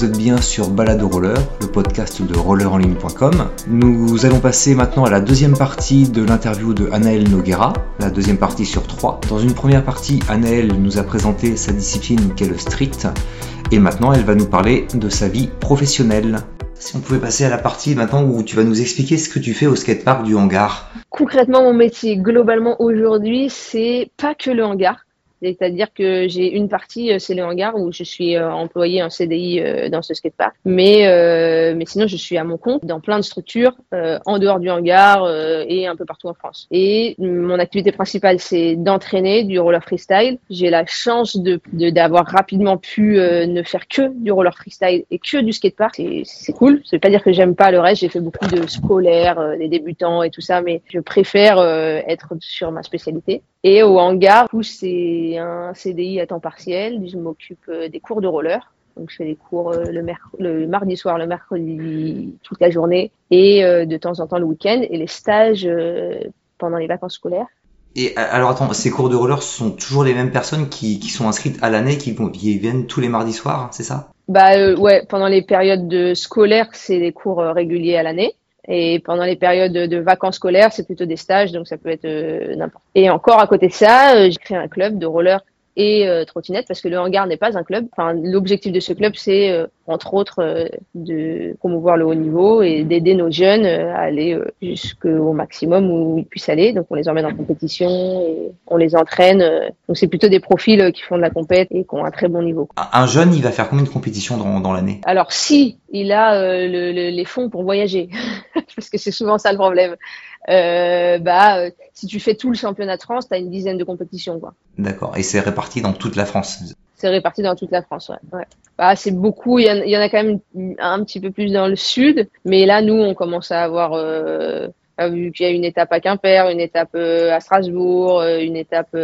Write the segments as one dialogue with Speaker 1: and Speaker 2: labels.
Speaker 1: vous êtes bien sur Balade Roller, le podcast de rollerenligne.com. Nous allons passer maintenant à la deuxième partie de l'interview de Anaël Noguera, la deuxième partie sur trois. Dans une première partie, Anaël nous a présenté sa discipline qu'est le street, et maintenant elle va nous parler de sa vie professionnelle. Si on pouvait passer à la partie maintenant où tu vas nous expliquer ce que tu fais au skatepark du hangar.
Speaker 2: Concrètement, mon métier globalement aujourd'hui, c'est pas que le hangar. C'est-à-dire que j'ai une partie, euh, c'est le hangar où je suis euh, employé en CDI euh, dans ce skatepark. Mais, mais sinon, je suis à mon compte dans plein de structures en dehors du hangar et un peu partout en France. Et mon activité principale, c'est d'entraîner du roller freestyle. J'ai la chance de d'avoir rapidement pu ne faire que du roller freestyle et que du skatepark. C'est cool. Ça veut pas dire que j'aime pas le reste. J'ai fait beaucoup de scolaires, des débutants et tout ça, mais je préfère être sur ma spécialité. Et au hangar, c'est un CDI à temps partiel. Je m'occupe euh, des cours de roller. Donc, je fais des cours euh, le, le, mardi soir, le mercredi, toute la journée et euh, de temps en temps le week-end et les stages pendant les vacances scolaires.
Speaker 1: Et alors attends, ces cours de roller sont toujours les mêmes personnes qui, qui sont inscrites à l'année, qui, qui, viennent tous les mardis soirs, c'est ça?
Speaker 2: Bah ouais, pendant les périodes de scolaires, c'est des cours réguliers à l'année. Et pendant les périodes de, vacances scolaires, c'est plutôt des stages, donc ça peut être euh, n'importe. Et encore à côté de ça, euh, j'ai créé un club de roller et euh, trottinette parce que le hangar n'est pas un club. Enfin, l'objectif de ce club, c'est euh, entre autres euh, de promouvoir le haut niveau et d'aider nos jeunes à aller jusqu'au maximum où ils puissent aller. Donc, on les emmène en compétition et on les entraîne. Donc, c'est plutôt des profils qui font de la compète et qui ont un très bon niveau.
Speaker 1: Un jeune, il va faire combien de compétitions dans, dans l'année?
Speaker 2: Alors, si il a les fonds pour voyager, parce que c'est souvent ça le problème euh, bah, euh, si tu fais tout le championnat de France, tu as une dizaine de compétitions. Quoi.
Speaker 1: D'accord. Et c'est réparti dans toute la France
Speaker 2: C'est réparti dans toute la France, ouais. ouais. Bah, c'est beaucoup. Il y, en, a quand même un petit peu plus dans le sud. Mais là, nous, on commence à avoir. Euh, vu qu'il y a une étape à Quimper, une étape à Strasbourg, une étape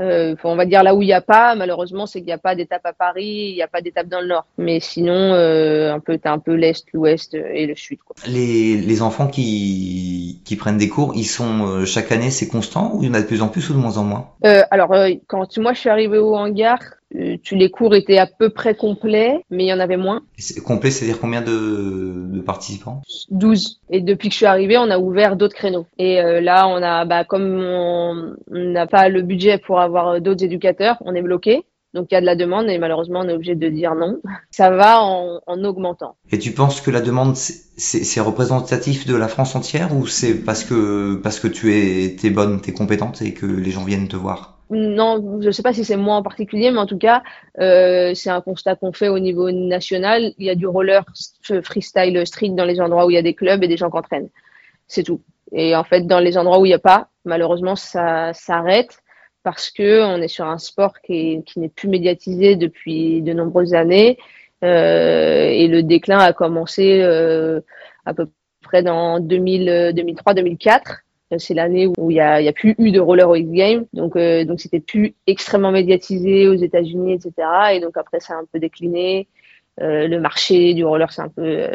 Speaker 2: euh, on va dire là où il n'y a pas, malheureusement, c'est qu'il n'y a pas d'étape à Paris, il n'y a pas d'étape dans le nord. Mais sinon, euh, un peu, t'as un peu l'est, l'ouest et le sud. Quoi.
Speaker 1: Les, les enfants qui, qui prennent des cours, ils sont euh, chaque année, c'est constant ou il y en a de plus en plus ou de moins en moins?
Speaker 2: Euh, Alors, euh, quand moi je suis arrivée au hangar, euh, les cours étaient à peu près complets, mais il y en avait moins.
Speaker 1: Complet, c'est-à-dire combien de, de, participants?
Speaker 2: 12. Et depuis que je suis arrivée, on a ouvert d'autres créneaux. Et euh, là, on a, bah, comme on n'a pas le budget pour avoir d'autres éducateurs, on est bloqué. Donc il y a de la demande et malheureusement on est obligé de dire non. Ça va en, en augmentant.
Speaker 1: Et tu penses que la demande c'est représentatif de la France entière ou c'est parce que parce que tu es, es bonne, tu es compétente et que les gens viennent te voir?
Speaker 2: Non, je ne sais pas si c'est moi en particulier, mais en tout cas, euh, c'est un constat qu'on fait au niveau national. Il y a du roller freestyle street dans les endroits où il y a des clubs et des gens qui entraînent. C'est tout. Et en fait, dans les endroits où il n'y a pas, malheureusement, ça s'arrête parce que on est sur un sport qui, n'est plus médiatisé depuis de nombreuses années. Euh, et le déclin a commencé euh, à peu près dans 2003-2004 c'est l'année où il y a, y a, plus eu de roller au X-Games, donc euh, donc c'était plus extrêmement médiatisé aux États-Unis, etc. Et donc après ça a un peu décliné. Euh, le marché du roller s'est un peu euh,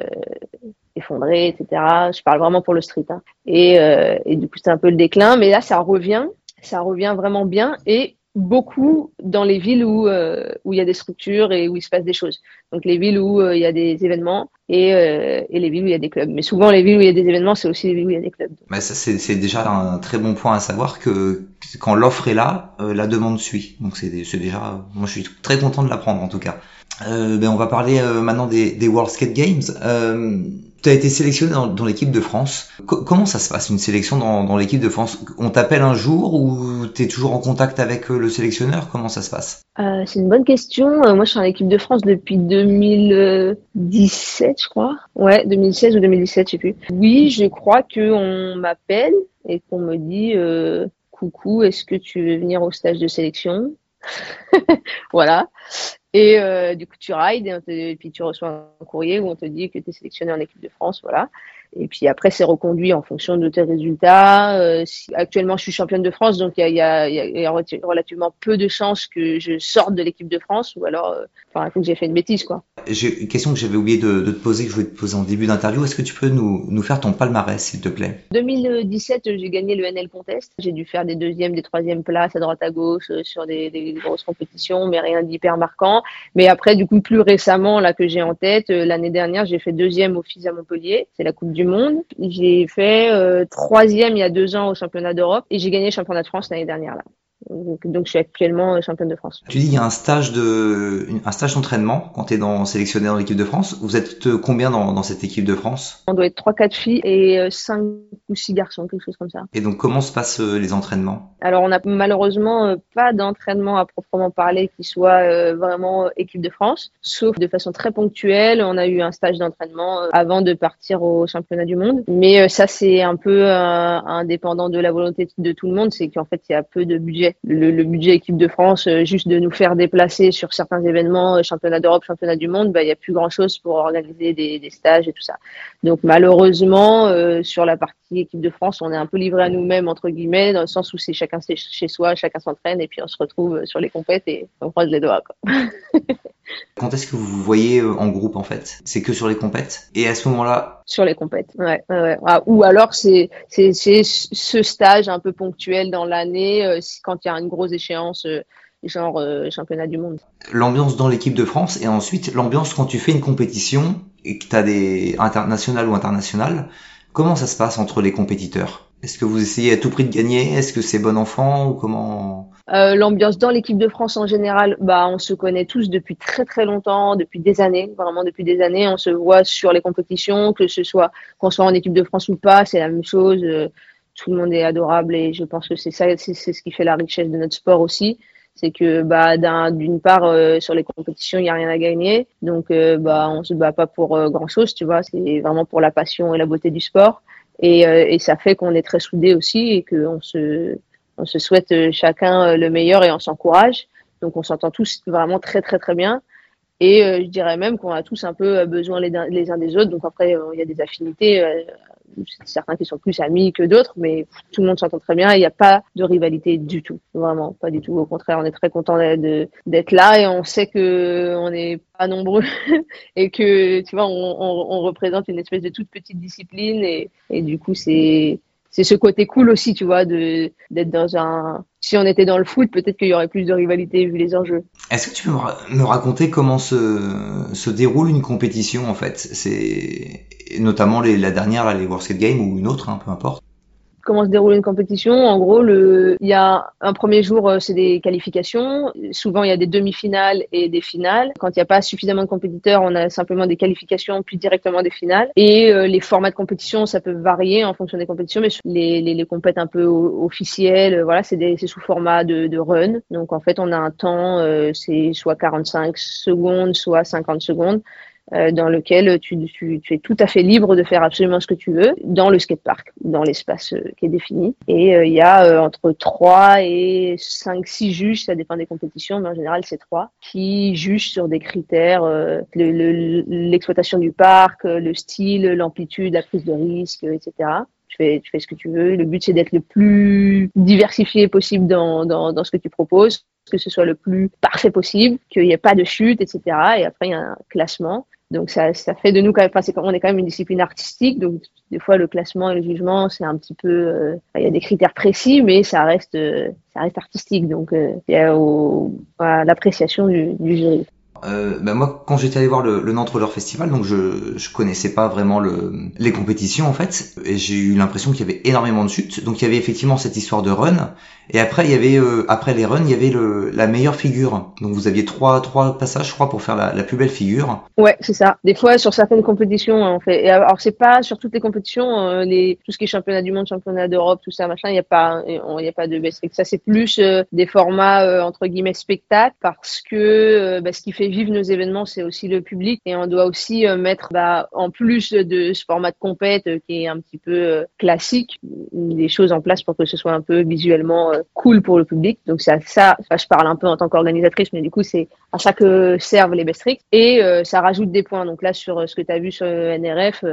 Speaker 2: effondré, etc. Je parle vraiment pour le street. Hein. Et, euh, et du coup c'est un peu le déclin, mais là ça revient, ça revient vraiment bien. Et beaucoup dans les villes où euh, où il y a des structures et où il se passe des choses. Donc les villes où euh, il y a des événements et, euh, et les villes où il y a des clubs. Mais souvent les villes où il y a des événements, c'est aussi les villes où il y a des clubs.
Speaker 1: Mais ça c'est déjà un très bon point à savoir que quand l'offre est là, la demande suit. Donc c'est déjà, moi je suis très content de l'apprendre en tout cas. Ben on va parler maintenant des, World Skate Games. Tu as été sélectionné dans, l'équipe de France. comment ça se passe une sélection dans, l'équipe de France? On t'appelle un jour ou tu es toujours en contact avec euh, le sélectionneur? Comment ça se passe?
Speaker 2: Euh, C'est une bonne question. Euh, moi, je suis en équipe de France depuis 2017, je crois. Ouais, 2016 ou 2017, je sais plus. Oui, je crois qu'on m'appelle et qu'on me dit euh, coucou, est-ce que tu veux venir au stage de sélection voilà. Et euh, du coup, tu rides et, puis tu reçois un courrier où on te dit que tu es sélectionné en équipe de France. Voilà. Et puis après, c'est reconduit en fonction de tes résultats. Euh, actuellement, je suis championne de France, donc il y a, relativement peu de chances que je sorte de l'équipe de France, ou alors, euh, enfin, il faut que j'ai fait une bêtise, quoi.
Speaker 1: J'ai une question que j'avais oublié de, te poser, que je voulais te poser en début d'interview. Est-ce que tu peux nous, nous faire ton palmarès, s'il te plaît?
Speaker 2: 2017, j'ai gagné le NL Contest. J'ai dû faire des deuxièmes, des troisièmes places à droite à gauche euh, sur des, des grosses compétitions, mais rien d'hyper marquant. Mais après, du coup, plus récemment, là que j'ai en tête, l'année dernière, j'ai fait deuxième au FIS à Montpellier. C'est la Coupe du Monde. J'ai fait euh, troisième il y a deux ans au championnat d'Europe et j'ai gagné le championnat de France l'année dernière là. Donc, je suis actuellement championne de France.
Speaker 1: Tu dis qu'il y a un stage de un stage d'entraînement quand tu es dans sélectionné dans l'équipe de France. Vous êtes combien dans, dans cette équipe de France?
Speaker 2: On doit être 3 4 filles et 5 euh, ou 6 garçons, quelque chose comme ça.
Speaker 1: Et donc comment se passent euh, les entraînements?
Speaker 2: Alors on n'a malheureusement euh, pas d'entraînement à proprement parler qui soit vraiment équipe de France, sauf de façon très ponctuelle. On a eu un stage d'entraînement avant de partir au championnat du monde, mais ça c'est un peu indépendant de la volonté de tout le monde, c'est qu'en fait il y a peu de budget le, budget équipe de France, euh, juste de nous faire déplacer sur certains événements, euh, championnat d'Europe, championnat du monde, bah, il n'y a plus grand-chose pour organiser des, stages et tout ça. Donc malheureusement, euh, sur la partie équipe de France, on est un peu livré à nous-mêmes, entre guillemets, dans le sens où c'est chacun chez soi, chacun s'entraîne et puis on se retrouve sur les compètes et on croise les doigts.
Speaker 1: Quand est-ce que vous vous voyez en groupe en fait? C'est que sur les compètes? Et à ce moment-là
Speaker 2: Sur les compètes, ouais. ouais, ah, ou alors c'est ce stage un peu ponctuel dans l'année, quand il y a une grosse échéance euh, genre euh, championnat du monde.
Speaker 1: L'ambiance dans l'équipe de France et ensuite l'ambiance quand tu fais une compétition et que tu as des internationales ou internationales, comment ça se passe entre les compétiteurs? Est-ce que vous essayez à tout prix de gagner? Est-ce que c'est bon enfant ou comment?
Speaker 2: Euh, L'ambiance dans l'équipe de France en général, bah on se connaît tous depuis très très longtemps, depuis des années, vraiment depuis des années. On se voit sur les compétitions, que ce soit qu'on soit en équipe de France ou pas, c'est la même chose tout le monde est adorable et je pense que c'est ça, c'est ce qui fait la richesse de notre sport aussi. C'est que bah d'une part euh, sur les compétitions il y a rien à gagner, donc euh, bah on se bat pas pour euh, grand chose, tu vois. C'est vraiment pour la passion et la beauté du sport et, et ça fait qu'on est très soudés aussi et qu'on se on se souhaite chacun le meilleur et on s'encourage. Donc on s'entend tous vraiment très très très bien. Et je dirais même qu'on a tous un peu besoin les uns des autres. Donc après, il y a des affinités certains qui sont plus amis que d'autres, mais tout le monde s'entend très bien. Il n'y a pas de rivalité du tout, vraiment pas du tout. Au contraire, on est très content d'être là et on sait que on n'est pas nombreux et que tu vois, on, représente une espèce de toute petite discipline et, et du coup c'est c'est ce côté cool aussi, tu vois, de d'être dans un. Si on était dans le foot, peut-être qu'il y aurait plus de rivalité vu les enjeux.
Speaker 1: Est-ce que tu peux me raconter comment se, se déroule une compétition en fait? C'est notamment les, la dernière, les World Skate Games ou une autre, hein, peu importe
Speaker 2: comment se déroule une compétition. En gros, le, il y a un premier jour, euh, c'est des qualifications. Souvent, il y a des demi-finales et des finales. Quand il n'y a pas suffisamment de compétiteurs, on a simplement des qualifications puis directement des finales. Et euh, les formats de compétition, ça peut varier en fonction des compétitions, mais les, les, les compètes un peu officielles, voilà, c'est sous format de, de, run. Donc, en fait, on a un temps, euh, c'est soit 45 secondes, soit 50 secondes. Euh, dans lequel tu, tu, tu, es tout à fait libre de faire absolument ce que tu veux dans le skatepark, dans l'espace euh, qui est défini. Et euh, il y a entre 3 et 5, 6 juges, ça dépend des compétitions, mais en général c'est 3, qui jugent sur des critères, l'exploitation du parc, le style, l'amplitude, la prise de risque, etc. Tu fais, tu fais ce que tu veux. Le but, c'est d'être le plus diversifié possible dans, dans, dans ce que tu proposes que ce soit le plus parfait possible, qu'il n'y ait pas de chute, etc. Et après, il y a un classement. Donc ça, fait de nous quand même, on est quand même une discipline artistique, donc des fois le classement et le jugement c'est un petit peu, euh, il y a des critères précis, mais ça reste, euh, ça reste artistique, donc euh, il y a à l'appréciation du, jury.
Speaker 1: Euh, bah moi, quand j'étais allé voir le, le Nantes Roller Festival, donc je je connaissais pas vraiment le, les compétitions en fait, et j'ai eu l'impression qu'il y avait énormément de chutes. Donc il y avait effectivement cette histoire de run, et après il y avait euh, après les runs, il y avait le, la meilleure figure. Donc vous aviez trois trois passages, je crois, pour faire la, la plus belle figure.
Speaker 2: Ouais, c'est ça. Des fois sur certaines compétitions, on fait. Et alors c'est pas sur toutes les compétitions, euh, les tout ce qui est championnat du monde, championnat d'Europe, tout ça, machin. Il y a pas il y a pas de best Ça c'est plus euh, des formats entre guillemets spectacle parce que bah, ce qui fait vivre nos événements, c'est aussi le public et on doit aussi euh, mettre, bah, en plus de ce format de compète euh, qui est un petit peu euh, classique, des choses en place pour que ce soit un peu visuellement cool pour le public. Donc ça, je parle un peu en tant qu'organisatrice, mais du coup c'est à ça que servent les best tricks et ça rajoute des points. Donc là sur ce que tu as vu sur NRF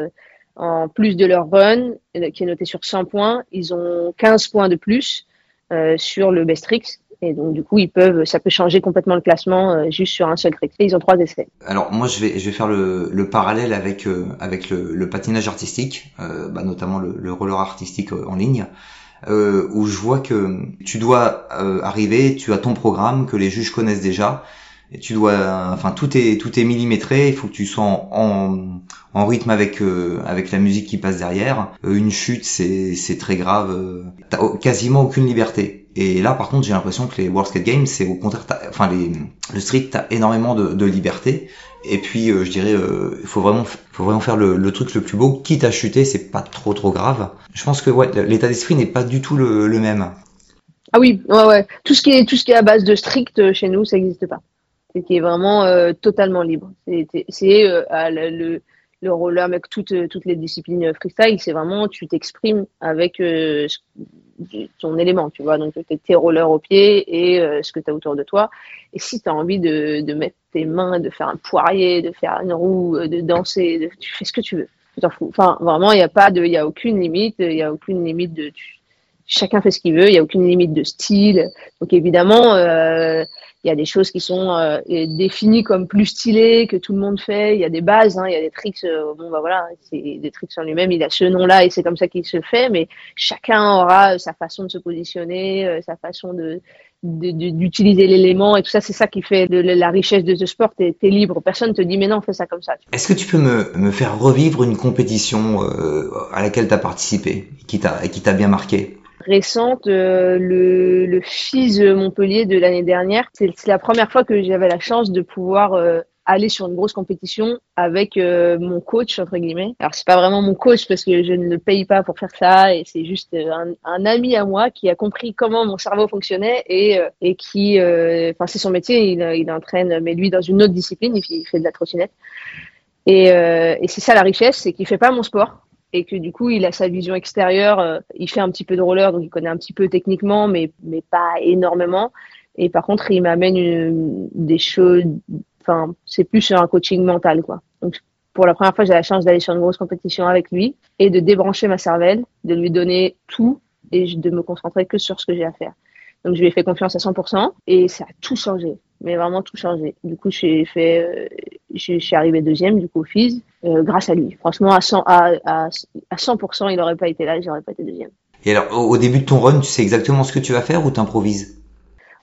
Speaker 2: en plus de leur run, qui est noté sur 100 points, ils ont 15 points de plus sur le best tricks. Et donc, du coup, ils peuvent, ça peut changer complètement le classement juste sur un seul trick. Et ils ont trois essais.
Speaker 1: Alors, moi, je vais, faire le, le parallèle avec, avec le, patinage artistique, bah, notamment le, roller artistique en ligne. Euh, où je vois que tu dois euh, arriver, tu as ton programme que les juges connaissent déjà, et tu dois, enfin tout est tout est millimétré. Il faut que tu sois en, en, rythme avec euh, avec la musique qui passe derrière. une chute, c'est c'est très grave. T'as quasiment aucune liberté. Et là, par contre, j'ai l'impression que les World Skate Games, c'est au contraire, enfin les le street, t'as énormément de, de liberté. Et puis, euh, je dirais, euh, il faut vraiment, faut vraiment faire le, truc le plus beau. Quitte à chuter, c'est pas trop trop grave. Je pense que ouais, l'état d'esprit n'est pas du tout le, même.
Speaker 2: Ah oui, ouais, ouais. Tout ce qui est, tout ce qui est à base de strict euh, chez nous, ça n'existe pas. C'est qui est vraiment euh, totalement libre. C'est euh, le, le roller avec toutes, toutes les disciplines freestyle, c'est vraiment tu t'exprimes avec ton élément, tu vois. Donc, tes rollers au pied et ce que tu as autour de toi. Et si tu as envie de, de, mettre tes mains, de faire un poirier, de faire une roue, euh, de danser, tu fais ce que tu veux. Tu t'en fous. Enfin, vraiment, il n'y a pas de, il a aucune limite, il n'y a aucune limite de, chacun fait ce qu'il veut, il n'y a aucune limite de style. Donc évidemment, euh, il y a des choses qui sont euh, définies comme plus stylées que tout le monde fait. Il y a des bases, hein, il y a des tricks. Euh, bon bah voilà, c'est des tricks en lui-même. Il a ce nom-là et c'est comme ça qu'il se fait. Mais chacun aura sa façon de se positionner, sa façon de d'utiliser l'élément et tout ça, c'est ça qui fait de, la richesse de ce sport. T'es es libre, personne te dit mais non, fais ça comme ça.
Speaker 1: Est-ce que tu peux me, me, faire revivre une compétition à laquelle tu as participé t'a qui t'a bien marqué?
Speaker 2: Récente, euh, le, le FIS Montpellier de l'année dernière. C'est la première fois que j'avais la chance de pouvoir euh, aller sur une grosse compétition avec euh, mon coach entre guillemets. Alors c'est pas vraiment mon coach parce que je ne le paye pas pour faire ça et c'est juste un, ami à moi qui a compris comment mon cerveau fonctionnait et, qui, enfin c'est son métier, il, entraîne mais lui dans une autre discipline, il, il fait de la trottinette. Et, et c'est ça la richesse, c'est qu'il fait pas mon sport et que du coup il a sa vision extérieure. Euh, il fait un petit peu de roller, donc il connaît un petit peu techniquement, mais mais pas énormément. Et par contre, il m'amène des choses. Enfin, c'est plus sur un coaching mental, quoi. Donc pour la première fois, j'ai la chance d'aller sur une grosse compétition avec lui et de débrancher ma cervelle, de lui donner tout et de me concentrer que sur ce que j'ai à faire. Donc je lui ai fait confiance à 100% et ça a tout changé, mais vraiment tout changé. Du coup, j'ai fait, euh, je suis arrivé deuxième du coup au FIS euh, grâce à lui. Franchement, à 100, à, à, à 100%, il n'aurait pas été là, j'aurais pas été deuxième.
Speaker 1: Et alors, au début de ton run, tu sais exactement ce que tu vas faire ou t'improvises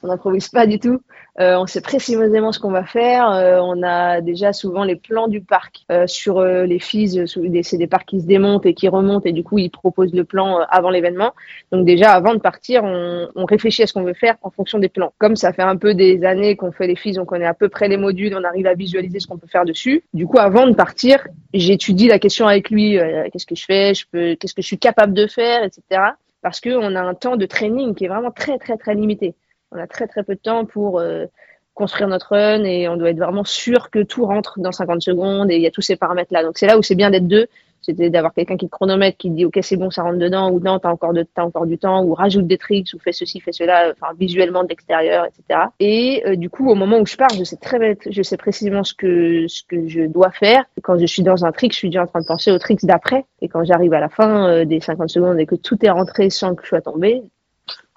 Speaker 2: on n'improvise pas du tout. Euh, on sait précisément ce qu'on va faire. Euh, on a déjà souvent les plans du parc euh, sur euh, les FIS. C'est des parcs qui se démontent et qui remontent et du coup ils proposent le plan euh, avant l'événement. Donc déjà avant de partir, on, on réfléchit à ce qu'on veut faire en fonction des plans. Comme ça fait un peu des années qu'on fait les FIS, on connaît à peu près les modules, on arrive à visualiser ce qu'on peut faire dessus. Du coup avant de partir, j'étudie la question avec lui. qu'est-ce que je fais Je peux Qu'est-ce que je suis capable de faire, etc. Parce qu'on a un temps de training qui est vraiment très très très limité. On a très très peu de temps pour euh, construire notre run et on doit être vraiment sûr que tout rentre dans 50 secondes et il y a tous ces paramètres là. Donc c'est là où c'est bien d'être deux, c'était d'avoir quelqu'un qui te chronomètre, qui te dit ok c'est bon ça rentre dedans ou non t'as encore de encore du temps ou rajoute des tricks ou fais ceci fais cela, enfin visuellement de l'extérieur etc. Et euh, du coup au moment où je pars je sais très bête, je sais précisément ce que ce que je dois faire. Quand je suis dans un trick je suis déjà en train de penser aux tricks d'après et quand j'arrive à la fin euh, des 50 secondes et que tout est rentré sans que je sois tombé,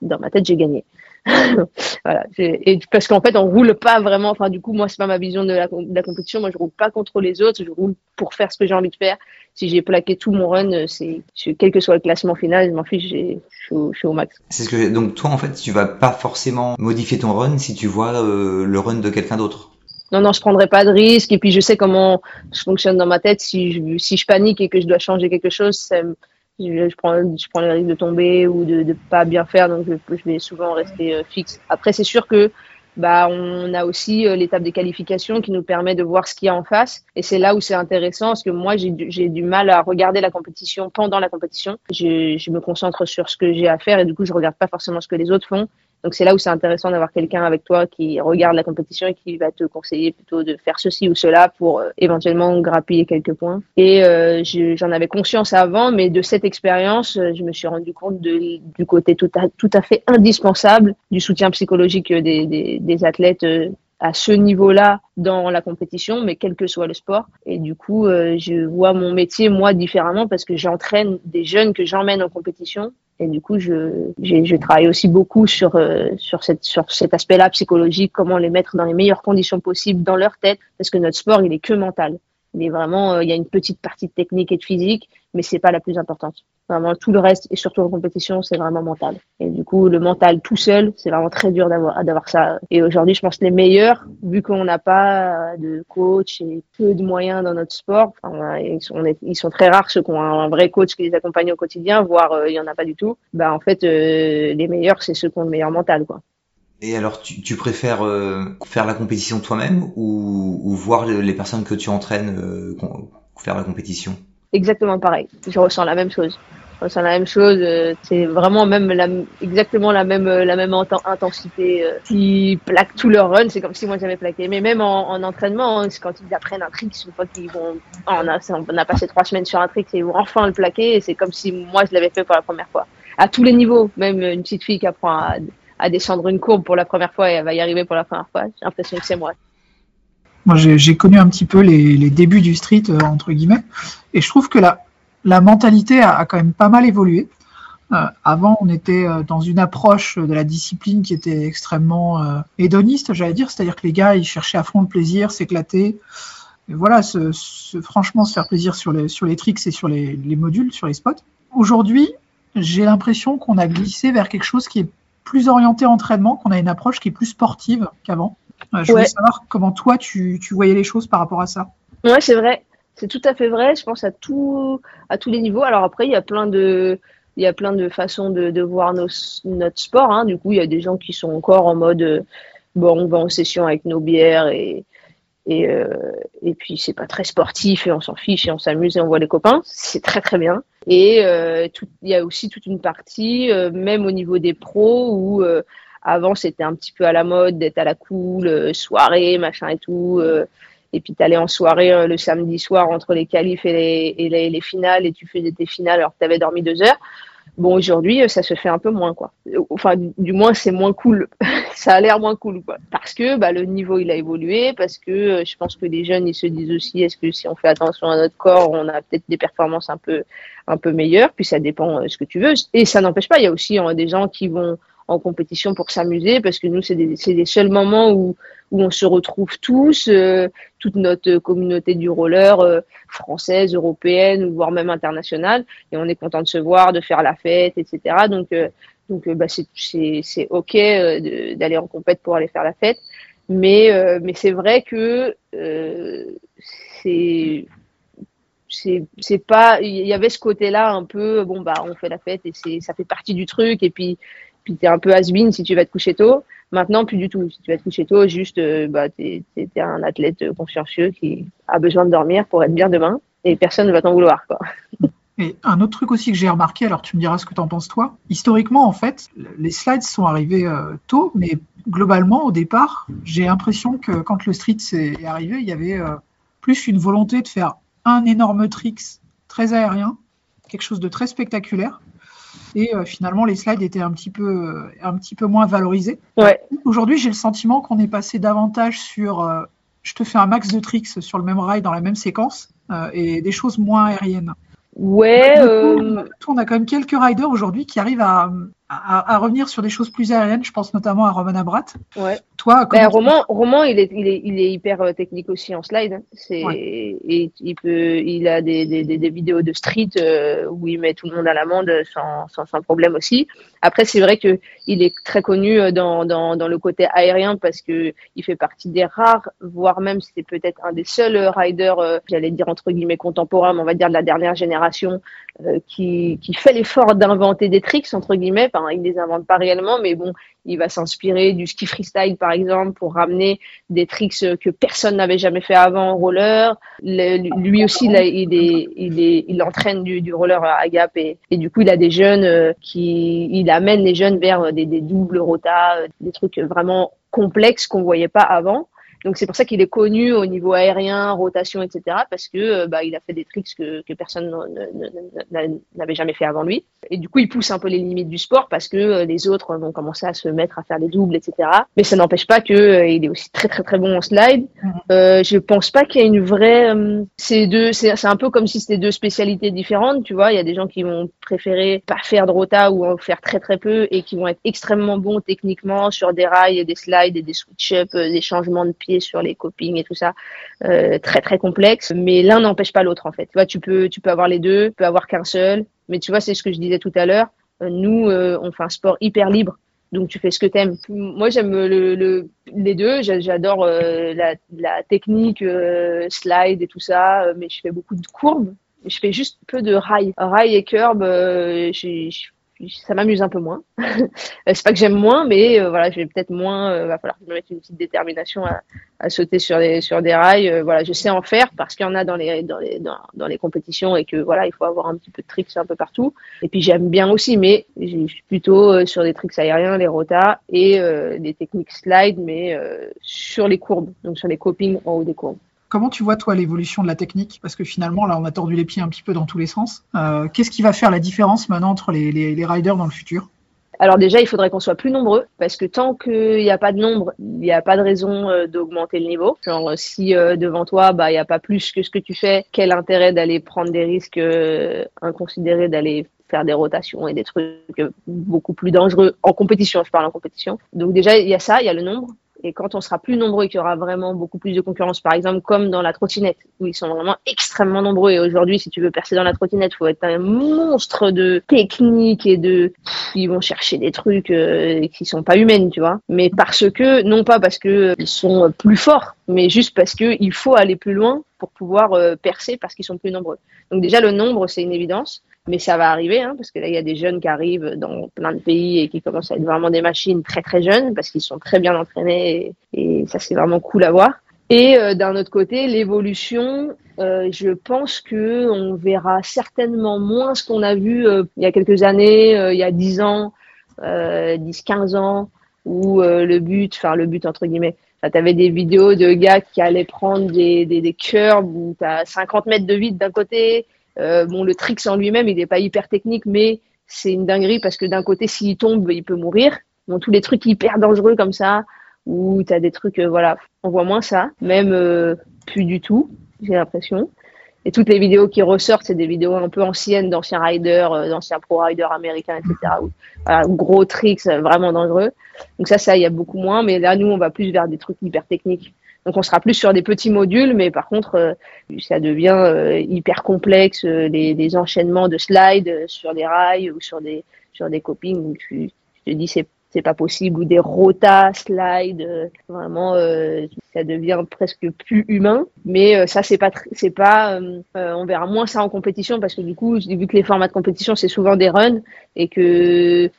Speaker 2: dans ma tête j'ai gagné. voilà. Et parce qu'en fait, on roule pas vraiment. Enfin, du coup, moi, c'est pas ma vision de la, de la, compétition. Moi, je roule pas contre les autres. Je roule pour faire ce que j'ai envie de faire. Si j'ai plaqué tout mon run, c'est quel que soit le classement final, je m'en fiche. Je suis au max.
Speaker 1: C'est ce que donc toi, en fait, tu vas pas forcément modifier ton run si tu vois euh, le run de quelqu'un d'autre.
Speaker 2: Non, non, je prendrai pas de risque. Et puis, je sais comment je fonctionne dans ma tête. Si je, si je panique et que je dois changer quelque chose, ça je, prends, je prends le risque de tomber ou de ne pas bien faire, donc je, vais souvent rester euh, fixe. Après, c'est sûr que bah, on a aussi euh, l'étape des qualifications qui nous permet de voir ce qu'il y a en face. Et c'est là où c'est intéressant parce que moi, j'ai du, du mal à regarder la compétition pendant la compétition. Je, je me concentre sur ce que j'ai à faire et du coup, je regarde pas forcément ce que les autres font. Donc c'est là où c'est intéressant d'avoir quelqu'un avec toi qui regarde la compétition et qui va te conseiller plutôt de faire ceci ou cela pour euh, éventuellement grappiller quelques points. Et euh, j'en avais conscience avant, mais de cette expérience, euh, je me suis rendu compte du côté tout à, tout à fait indispensable du soutien psychologique des, des, athlètes à ce niveau-là dans la compétition, mais quel que soit le sport. Et du coup, euh, je vois mon métier, moi, différemment parce que j'entraîne des jeunes que j'emmène en compétition. Et du coup, je, travaille aussi beaucoup sur, euh, sur, cette, sur cet aspect-là psychologique, comment les mettre dans les meilleures conditions possibles dans leur tête, parce que notre sport, il est que mental. Mais vraiment, euh, il y a une petite partie de technique et de physique, mais c'est pas la plus importante. Vraiment, tout le reste, et surtout en compétition, c'est vraiment mental. Et du coup, le mental tout seul, c'est vraiment très dur d'avoir, d'avoir ça. Et aujourd'hui, je pense les meilleurs, vu qu'on n'a pas de coach et peu de moyens dans notre sport, enfin, ils, sont, ils sont très rares ceux qui ont un vrai coach qui les accompagne au quotidien, voire euh, il y en a pas du tout. Bah, en fait, euh, les meilleurs, c'est ceux qui ont le meilleur mental, quoi.
Speaker 1: Et alors, tu, préfères euh, faire la compétition toi-même ou, voir les personnes que tu entraînes euh, faire la compétition?
Speaker 2: Exactement pareil. Je ressens la même chose. Je ressens la même chose. Euh, c'est vraiment même exactement la même la même intensité. Ils plaquent tout leur run. C'est comme si moi j'avais plaqué. Mais même en, en entraînement, hein, quand ils apprennent un trick, une fois qu'ils vont, on a, on a passé trois semaines sur un trick et ils vont enfin le plaquer. C'est comme si moi je l'avais fait pour la première fois. À tous les niveaux, même une petite fille qui apprend à à descendre une courbe pour la première fois et elle va y arriver pour la première fois. J'ai l'impression que c'est moi.
Speaker 3: Moi, j'ai connu un petit peu les, débuts du street, euh, entre guillemets, et je trouve que la, la mentalité a, quand même pas mal évolué. Euh, avant, on était euh, dans une approche de la discipline qui était extrêmement hédoniste, j'allais dire, c'est-à-dire que les gars, ils cherchaient à fond le plaisir, s'éclater, voilà, franchement, se faire plaisir sur les, sur les tricks et sur les, les modules, sur les spots. Aujourd'hui, j'ai l'impression qu'on a glissé vers quelque chose qui est plus orienté entraînement, qu'on a une approche qui est plus sportive qu'avant. Euh, je voulais savoir comment toi tu, voyais les choses par rapport à ça.
Speaker 2: Ouais, c'est vrai. C'est tout à fait vrai. Je pense à tout, à tous les niveaux. Alors après, il y a plein de, il y a plein de façons de, voir notre sport. Hein. Du coup, il y a des gens qui sont encore en mode, euh, bon, on va en session avec nos bières et, et, euh, et puis c'est pas très sportif et on s'en fiche et on s'amuse et on voit les copains. C'est très très bien. Et euh, il y a aussi toute une partie, euh, même au niveau des pros, où euh, avant c'était un petit peu à la mode d'être à la cool, soirée, machin et tout. et puis t'allais en soirée le samedi soir entre les qualifs et les, les finales et tu faisais tes finales alors que t'avais dormi deux heures. Bon, aujourd'hui, ça se fait un peu moins, quoi. Enfin, du, moins, c'est moins cool. ça a l'air moins cool, quoi. Parce que bah, le niveau, il a évolué, parce que euh, je pense que les jeunes, ils se disent aussi, est-ce que si on fait attention à notre corps, on a peut-être des performances un peu, un peu meilleures, puis ça dépend euh, ce que tu veux. Et ça n'empêche pas, il y a aussi hein, des gens qui vont en compétition pour s'amuser, parce que nous, c'est des, des seuls moments où où on se retrouve tous, euh, toute notre communauté du roller euh, française, européenne, voire même internationale, et on est content de se voir, de faire la fête, etc. Donc, euh, donc bah, c'est ok d'aller en compète pour aller faire la fête, mais mais c'est vrai que c'est c'est pas il y avait ce côté là un peu bon bah on fait la fête et c'est ça fait partie du truc et puis puis t'es un peu has si tu vas te coucher tôt Maintenant, plus du tout. Si tu vas te coucher tôt, juste, euh, bah, tu es, un athlète consciencieux qui a besoin de dormir pour être bien demain et personne ne va t'en vouloir.
Speaker 3: Et un autre truc aussi que j'ai remarqué, alors tu me diras ce que tu en penses toi. Historiquement, en fait, les slides sont arrivés euh, tôt, mais globalement, au départ, j'ai l'impression que quand le street est arrivé, il y avait euh, plus une volonté de faire un énorme tricks très aérien, quelque chose de très spectaculaire, et euh, finalement les slides étaient un petit peu, euh, un petit peu moins valorisés. Aujourd'hui, j'ai le sentiment qu'on est passé davantage sur euh, je te fais un max de tricks sur le même rail dans la même séquence et des choses moins aériennes.
Speaker 2: Ouais.
Speaker 3: on a quand même quelques riders aujourd'hui qui arrivent à, à, revenir sur des choses plus aériennes. Je pense notamment à Roman Abrat.
Speaker 2: Ouais. Toi, ben, Roman, Roman, il est, il est, il est hyper euh, technique aussi en slide. Hein. C'est, et il peut, il a des, des, des, vidéos de street euh, où il met tout le monde à l'amende sans, sans, sans, problème aussi. Après, c'est vrai que il est très connu euh, dans, dans, dans le côté aérien parce que il fait partie des rares, voire même c'est peut-être un des seuls riders, j'allais dire entre guillemets contemporains, mais on va dire de la dernière génération, qui, qui fait l'effort d'inventer des tricks entre guillemets il il les invente pas réellement, mais bon, il va s'inspirer du ski freestyle par exemple pour ramener des tricks que personne n'avait jamais fait avant au roller. lui aussi, il, il, il, entraîne du, roller à Gap et, du coup, il a des jeunes euh, qui, il amène les jeunes vers des, doubles rotas, euh, des trucs vraiment complexes qu'on voyait pas avant. Donc c'est pour ça qu'il est connu au niveau aérien, rotation, etc. Parce que euh, bah, il a fait des tricks que, que personne n'avait jamais fait avant lui. Et du coup, il pousse un peu les limites du sport parce que euh, les autres vont commencer à se mettre à faire des doubles, etc. Mais ça n'empêche pas que euh, il est aussi très très très bon en slide. Euh, je pense pas qu'il y ait une vraie. c'est deux. C'est un peu comme si c'était deux spécialités différentes. Tu vois, il y a des gens qui vont préférer pas faire de rota ou en faire très très peu et qui vont être extrêmement bons techniquement sur des rails et des slides et des switch-up, des changements de pied sur les copings et tout ça, euh, très très complexe. Mais l'un n'empêche pas l'autre en fait. Tu vois, tu peux tu peux avoir les deux, tu peux avoir qu'un seul. Mais tu vois, c'est ce que je disais tout à l'heure. Euh, nous, euh, on fait un sport hyper libre. Donc tu fais ce que t'aimes. Moi j'aime le, les deux. J'adore la, la, technique slide et tout ça, mais je fais beaucoup de courbes. Je fais juste peu de rails. Rail et curb, je ça m'amuse un peu moins. Euh, c'est pas que j'aime moins, mais euh, voilà, je vais peut-être moins. Euh, va falloir que je me mette une petite détermination à, à sauter sur des sur des rails. voilà, je sais en faire parce qu'il y en a dans les dans les dans, dans, les compétitions et que voilà, il faut avoir un petit peu de tricks un peu partout. Et puis j'aime bien aussi, mais je suis plutôt sur des tricks aériens, les rotas et des techniques slide, mais sur les courbes, donc sur les copings en haut des courbes.
Speaker 3: Comment tu vois, toi, l'évolution de la technique? Parce que finalement, là, on a tordu les pieds un petit peu dans tous les sens. Euh, qu'est-ce qui va faire la différence maintenant entre les, riders dans le futur?
Speaker 2: Alors déjà, il faudrait qu'on soit plus nombreux parce que tant qu'il n'y a pas de nombre, il n'y a pas de raison euh, d'augmenter le niveau. Genre si euh, devant toi, bah il n'y a pas plus que ce que tu fais, quel intérêt d'aller prendre des risques inconsidérés, d'aller faire des rotations et des trucs beaucoup plus dangereux en compétition. Je parle en compétition. Donc déjà, il y a ça, il y a le nombre. Et quand on sera plus nombreux et qu'il y aura vraiment beaucoup plus de concurrence, par exemple comme dans la trottinette, où ils sont vraiment extrêmement nombreux. Et aujourd'hui, si tu veux percer dans la trottinette, faut être un monstre de technique et de... Ils vont chercher des trucs euh, qui sont pas humaines, tu vois. Mais parce que, non pas parce que ils sont plus forts, mais juste parce que il faut aller plus loin pour pouvoir euh, percer parce qu'ils sont plus nombreux. Donc déjà, le nombre, c'est une évidence mais ça va arriver, hein, parce que là, il y a des jeunes qui arrivent dans plein de pays et qui commencent à être vraiment des machines très très jeunes, parce qu'ils sont très bien entraînés, et, ça c'est vraiment cool à voir. Et euh, d'un autre côté, l'évolution, euh, je pense que on verra certainement moins ce qu'on a vu euh, il y a quelques années, il y a 10 ans, 10-15 ans, où le but, enfin le but entre guillemets, tu avais des vidéos de gars qui allaient prendre des, des, des curbs où tu as 50 mètres de vide d'un côté, euh, bon, le tricks en lui-même, il n'est pas hyper technique, mais c'est une dinguerie parce que d'un côté, s'il tombe, il peut mourir. Bon, tous les trucs hyper dangereux comme ça, où tu as des trucs, euh, voilà, on voit moins ça, même euh, plus du tout, j'ai l'impression. Et toutes les vidéos qui ressortent, c'est des vidéos un peu anciennes d'anciens riders, d'anciens pro-riders américains, etc. voilà, gros tricks vraiment dangereux. Donc ça, ça, il y a beaucoup moins. Mais là, nous, on va plus vers des trucs hyper techniques. Donc on sera plus sur des petits modules, mais par contre, euh, ça devient euh, hyper complexe, euh, les, enchaînements de slides sur des rails ou sur des sur des copings. Où tu, te dis c'est c'est pas possible. Ou des rotas slides vraiment ça devient presque plus humain. Mais ça c'est pas c'est pas on verra moins ça en compétition parce que du coup vu que les formats de compétition c'est souvent des runs et que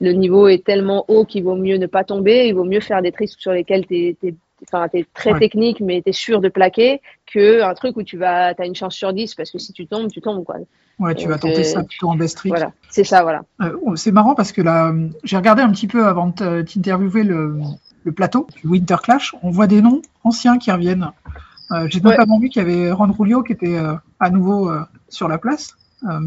Speaker 2: le niveau est tellement haut qu'il vaut mieux ne pas tomber. Il vaut mieux faire des tristes sur lesquels tu es, enfin, t'es très technique, mais t'es sûr de plaquer, que un truc où tu vas, t'as une chance sur 10 parce que si tu tombes, tu tombes, quoi.
Speaker 3: Ouais, tu vas tenter ça plutôt en best trick.
Speaker 2: Voilà, c'est ça, voilà.
Speaker 3: Euh, oh, c'est marrant parce que là, j'ai regardé un petit peu avant de t'interviewer le, le plateau du Winter Clash. On voit des noms anciens qui reviennent. Euh, j'ai notamment vu qu'il y avait Ron Rulio qui était euh, à nouveau sur la place.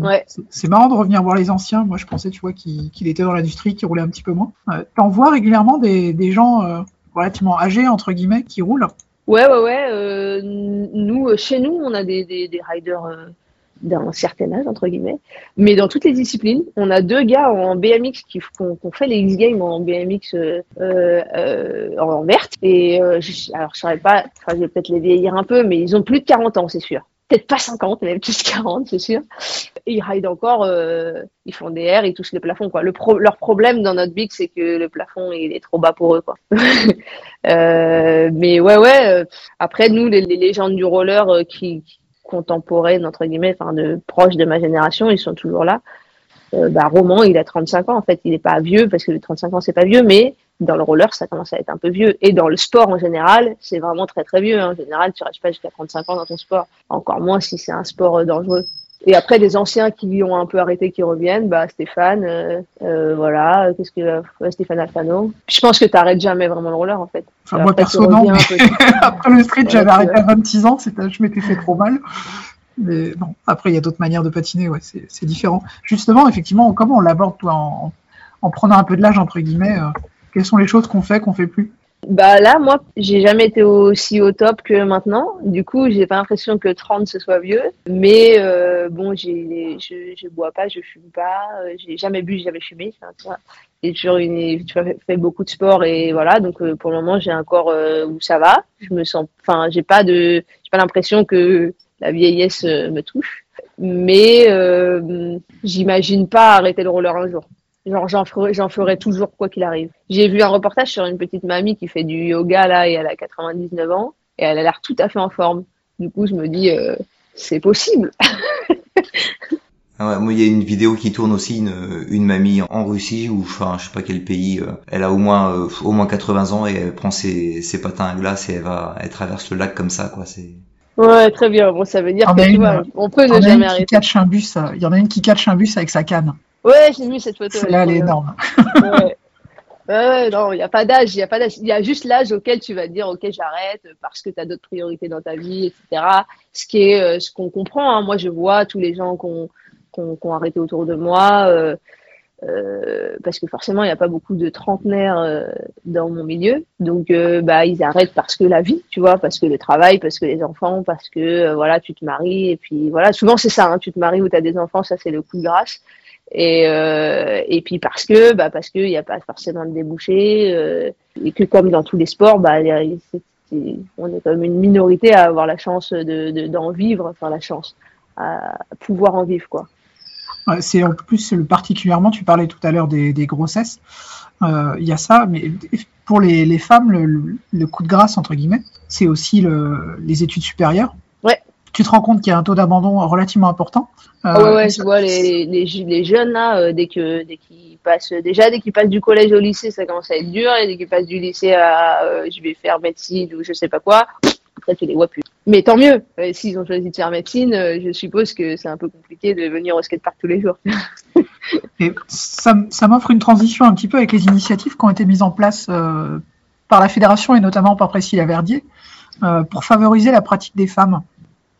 Speaker 2: ouais.
Speaker 3: C'est marrant de revenir voir les anciens. Moi, je pensais, tu vois, qu'il était dans l'industrie, qu'il roulait un petit peu moins. T'en vois régulièrement des, des gens relativement âgés, entre guillemets, qui roulent.
Speaker 2: Ouais, ouais, ouais. Euh, nous, euh, chez nous, on a des, riders euh, d'un certain âge, entre guillemets. Mais dans toutes les disciplines, on a deux gars en BMX qui ont fait les X-Games en BMX en verte. Et je, alors, je saurais pas, je vais peut-être les vieillir un peu, mais ils ont plus de 40 ans, c'est sûr peut-être pas 50, mais plus 40, c'est sûr. Et ils ride encore, euh, ils font des airs, ils touchent les plafonds, quoi. Le pro leur problème dans notre big, c'est que le plafond, il est trop bas pour eux, quoi. euh, mais ouais, ouais. Euh, après, nous, les, légendes du roller euh, qui, contemporaines, entre guillemets, enfin, de proches de ma génération, ils sont toujours là. Bah, Roman, il a 35 ans, en fait. Il n'est pas vieux, parce que les 35 ans, c'est pas vieux, mais dans le roller, ça commence à être un peu vieux. Et dans le sport en général, c'est vraiment très très vieux. Hein. En général, tu restes pas jusqu'à 35 ans dans ton sport. Encore moins si c'est un sport euh, dangereux. Et après, des anciens qui ont un peu arrêté, qui reviennent, bah, Stéphane, euh, euh, voilà, qu'est-ce que, Stéphane Alfano. Je pense que tu n'arrêtes jamais vraiment le roller, en fait.
Speaker 3: Enfin, moi, perso, non. après le street, j'avais arrêté à 26 ans, je m'étais fait trop mal. Mais bon, après, il y a d'autres manières de patiner, ouais, c'est différent. Justement, effectivement, comment on l'aborde, toi, en, en, prenant un peu de l'âge, entre guillemets, euh, quelles sont les choses qu'on fait, qu'on fait plus?
Speaker 2: Bah là, moi, j'ai jamais été aussi au top que maintenant. Du coup, j'ai pas l'impression que 30 ce soit vieux. Mais euh, bon, j'ai, je, je bois pas, je fume pas. Euh, j'ai jamais bu, j'ai jamais fumé. J'ai toujours tu vois, fait beaucoup de sport et voilà. Donc euh, pour le moment, j'ai un corps où ça va. Je me sens, enfin, j'ai pas de, j'ai pas l'impression que la vieillesse me touche. Mais j'imagine pas arrêter le roller un jour. Genre, j'en ferai, j'en ferai toujours quoi qu'il arrive. J'ai vu un reportage sur une petite mamie qui fait du yoga là et elle a 99 ans et elle a l'air tout à fait en forme. Du coup, je me dis, euh, c'est possible.
Speaker 1: Ah ouais, moi, il y a une vidéo qui tourne aussi, une, une mamie en Russie ou enfin, je sais pas quel pays. Euh, elle a au moins euh, au moins 80 ans et elle prend ses, ses patins à glace et elle va, elle traverse le lac comme ça, quoi. C'est
Speaker 2: Ouais, très bien. Bon, ça veut dire que tu vois, on peut ne jamais arrêter.
Speaker 3: il y en a une qui catch un bus avec sa canne.
Speaker 2: Ouais, j'ai vu cette photo.
Speaker 3: Là, elle est énorme.
Speaker 2: ouais. non, il n'y a pas d'âge, il y a pas d'âge. Il y a juste l'âge auquel tu vas dire, ok, j'arrête parce que tu as d'autres priorités dans ta vie, etc. Ce qui est, euh, ce qu'on comprend. Hein. Moi, je vois tous les gens qui ont, arrêté autour de moi. Euh, euh, parce que forcément, il n'y a pas beaucoup de trentenaires dans mon milieu. Donc, bah, ils arrêtent parce que la vie, tu vois, parce que le travail, parce que les enfants, parce que, voilà, tu te maries. Et puis, voilà, souvent, c'est ça, hein, tu te maries ou tu as des enfants, ça, c'est le coup de grâce. Et, euh, et puis parce que, bah parce qu'il n'y a pas forcément de débouchés euh, et que comme dans tous les sports, bah, on est comme une minorité à avoir la chance de, d'en vivre, enfin la chance à pouvoir en vivre quoi.
Speaker 3: c'est en plus particulièrement, tu parlais tout à l'heure des, grossesses, euh, il y a ça, mais pour les, les femmes, le, coup de grâce entre guillemets, c'est aussi le, les études supérieures. Tu te rends compte qu'il y a un taux d'abandon relativement important.
Speaker 2: Euh, ouais, ouais, je vois les, les, les jeunes là, euh, dès que dès qu'ils passent, déjà dès qu'ils passent du collège au lycée, ça commence à être dur, et dès qu'ils passent du lycée à euh, je vais faire médecine ou je sais pas quoi, après tu les vois plus. Mais tant mieux, euh, s'ils ont choisi de faire médecine, je suppose que c'est un peu compliqué de venir au skatepark tous les jours.
Speaker 3: et ça, ça m'offre une transition un petit peu avec les initiatives qui ont été mises en place par la fédération et notamment par Priscilla Verdier pour favoriser la pratique des femmes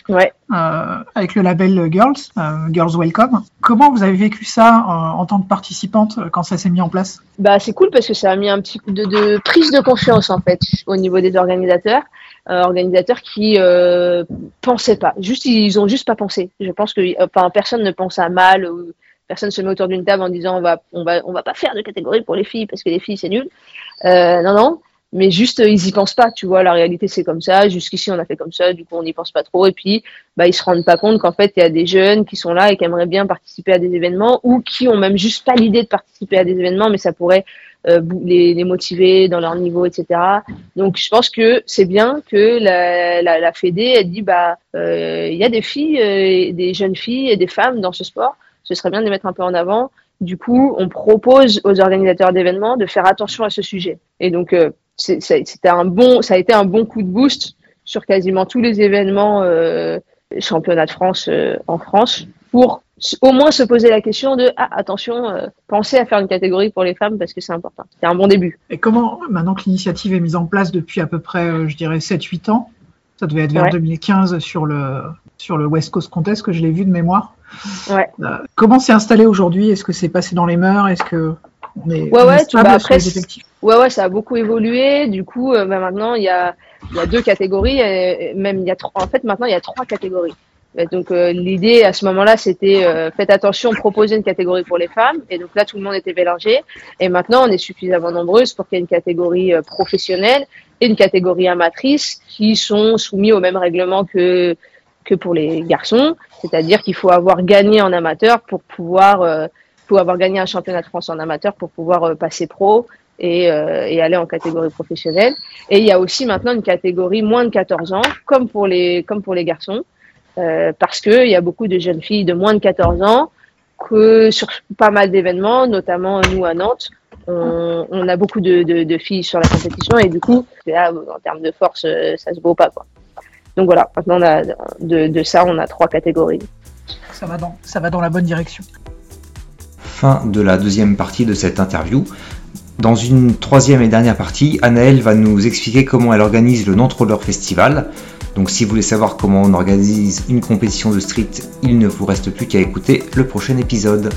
Speaker 2: ouais.
Speaker 3: euh, avec le label Girls, euh, Girls Welcome. Comment vous avez vécu ça en, en tant que participante euh, quand ça s'est mis en place?
Speaker 2: Bah c'est cool parce que ça a mis un petit coup de, de prise de confiance en fait au niveau des organisateurs. Euh, organisateurs qui euh, pensaient pas, juste ils ont juste pas pensé. Je pense que enfin personne ne pense à mal ou personne se met autour d'une table en disant on va on va on va pas faire de catégorie pour les filles parce que les filles c'est nul. Euh, non non, mais juste ils y pensent pas tu vois la réalité c'est comme ça jusqu'ici on a fait comme ça du coup on n'y pense pas trop et puis bah ils se rendent pas compte qu'en fait il y a des jeunes qui sont là et qui aimeraient bien participer à des événements ou qui ont même juste pas l'idée de participer à des événements mais ça pourrait euh, les, les, motiver dans leur niveau etc donc je pense que c'est bien que la, la, la Fédé elle dit bah euh, il y a des filles euh, des jeunes filles et des femmes dans ce sport ce serait bien de les mettre un peu en avant du coup, on propose aux organisateurs d'événements de faire attention à ce sujet. Et donc, euh, c'était un bon, ça a été un bon coup de boost sur quasiment tous les événements euh, championnat de France euh, en France pour au moins se poser la question de ah, attention, euh, pensez à faire une catégorie pour les femmes parce que c'est important. C'est un bon début.
Speaker 3: Et comment, maintenant que l'initiative est mise en place depuis à peu près, euh, je dirais, 7-8 ans, ça devait être vers
Speaker 2: Ouais.
Speaker 3: 2015 sur le, sur le West Coast Contest que je l'ai vu de mémoire.
Speaker 2: Ouais.
Speaker 3: Euh, comment c'est installé aujourd'hui? Est-ce que c'est passé dans les mœurs? Est-ce que on est,
Speaker 2: Ouais,
Speaker 3: on est
Speaker 2: ouais, tu-
Speaker 3: stable
Speaker 2: bah,
Speaker 3: sur
Speaker 2: après,
Speaker 3: les effectifs?
Speaker 2: Ouais, ouais, ça a beaucoup évolué. Du coup, euh, bah, maintenant, il y a, deux catégories. même, y a en fait, maintenant, il y a trois catégories. Donc, euh, l'idée à ce moment-là, c'était euh, faites attention, proposez une catégorie pour les femmes. Et donc là, tout le monde était mélangé. Et maintenant, on est suffisamment nombreuses pour qu'il y ait une catégorie professionnelle et une catégorie amatrice qui sont soumis au même règlement que que pour les garçons. C'est-à-dire qu'il faut avoir gagné en amateur pour pouvoir, faut avoir gagné un championnat de France en amateur pour pouvoir passer pro et, euh, et aller en catégorie professionnelle. Et il y a aussi maintenant une catégorie moins de 14 ans, comme pour les, comme pour les garçons, euh, parce qu'il y a beaucoup de jeunes filles de moins de 14 ans que sur pas mal d'événements, notamment nous à Nantes, on, on a beaucoup de, de, de filles sur la compétition et du coup, là, en termes de force, euh, ça se vaut pas. Quoi. Donc voilà, maintenant on a, de, de ça, on a trois catégories.
Speaker 3: ça va dans, ça va dans la bonne direction.
Speaker 1: Fin de la deuxième partie de cette interview. Dans une troisième et dernière partie, Anaëlle va nous expliquer comment elle organise le Non-Troller Festival. Donc si vous voulez savoir comment on organise une compétition de street, il ne vous reste plus qu'à écouter le prochain épisode.